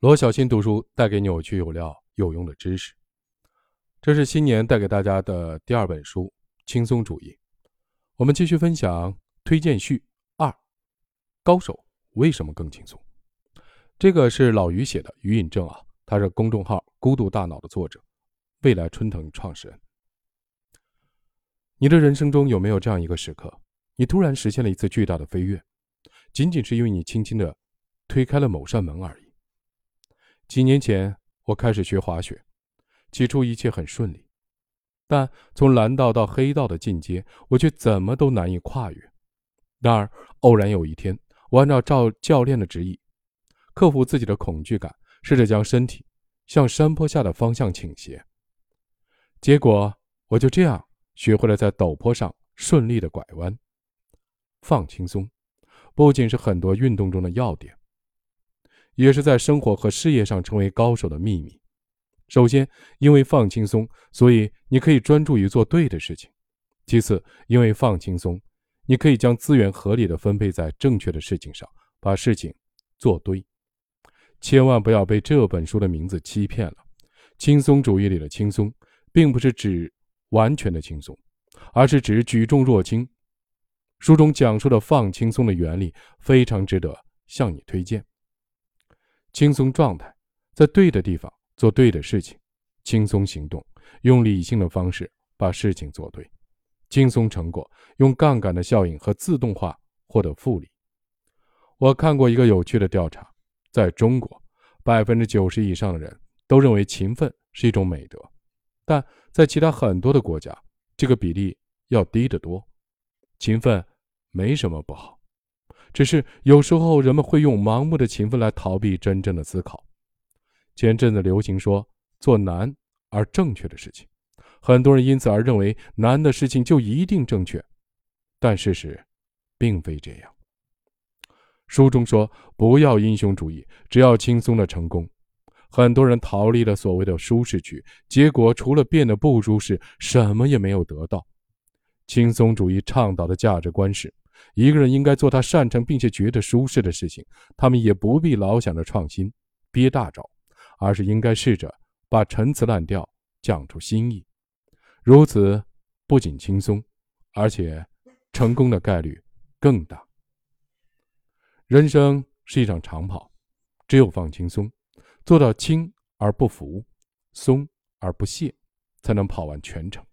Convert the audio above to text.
罗小新读书带给你有趣有料有用的知识，这是新年带给大家的第二本书《轻松主义》。我们继续分享推荐序二：高手为什么更轻松？这个是老于写的，于引正啊，他是公众号“孤独大脑”的作者，未来春藤创始人。你的人生中有没有这样一个时刻，你突然实现了一次巨大的飞跃，仅仅是因为你轻轻的推开了某扇门而已？几年前，我开始学滑雪，起初一切很顺利，但从蓝道到黑道的进阶，我却怎么都难以跨越。然而，偶然有一天，我按照赵教练的指引，克服自己的恐惧感，试着将身体向山坡下的方向倾斜。结果，我就这样学会了在陡坡上顺利的拐弯。放轻松，不仅是很多运动中的要点。也是在生活和事业上成为高手的秘密。首先，因为放轻松，所以你可以专注于做对的事情；其次，因为放轻松，你可以将资源合理的分配在正确的事情上，把事情做对。千万不要被这本书的名字欺骗了。轻松主义里的轻松，并不是指完全的轻松，而是指举重若轻。书中讲述的放轻松的原理，非常值得向你推荐。轻松状态，在对的地方做对的事情，轻松行动，用理性的方式把事情做对，轻松成果，用杠杆的效应和自动化获得复利。我看过一个有趣的调查，在中国，百分之九十以上的人都认为勤奋是一种美德，但在其他很多的国家，这个比例要低得多。勤奋没什么不好。只是有时候人们会用盲目的勤奋来逃避真正的思考。前阵子流行说做难而正确的事情，很多人因此而认为难的事情就一定正确，但事实并非这样。书中说不要英雄主义，只要轻松的成功。很多人逃离了所谓的舒适区，结果除了变得不舒适，什么也没有得到。轻松主义倡导的价值观是。一个人应该做他擅长并且觉得舒适的事情，他们也不必老想着创新、憋大招，而是应该试着把陈词滥调讲出新意。如此不仅轻松，而且成功的概率更大。人生是一场长跑，只有放轻松，做到轻而不浮，松而不懈，才能跑完全程。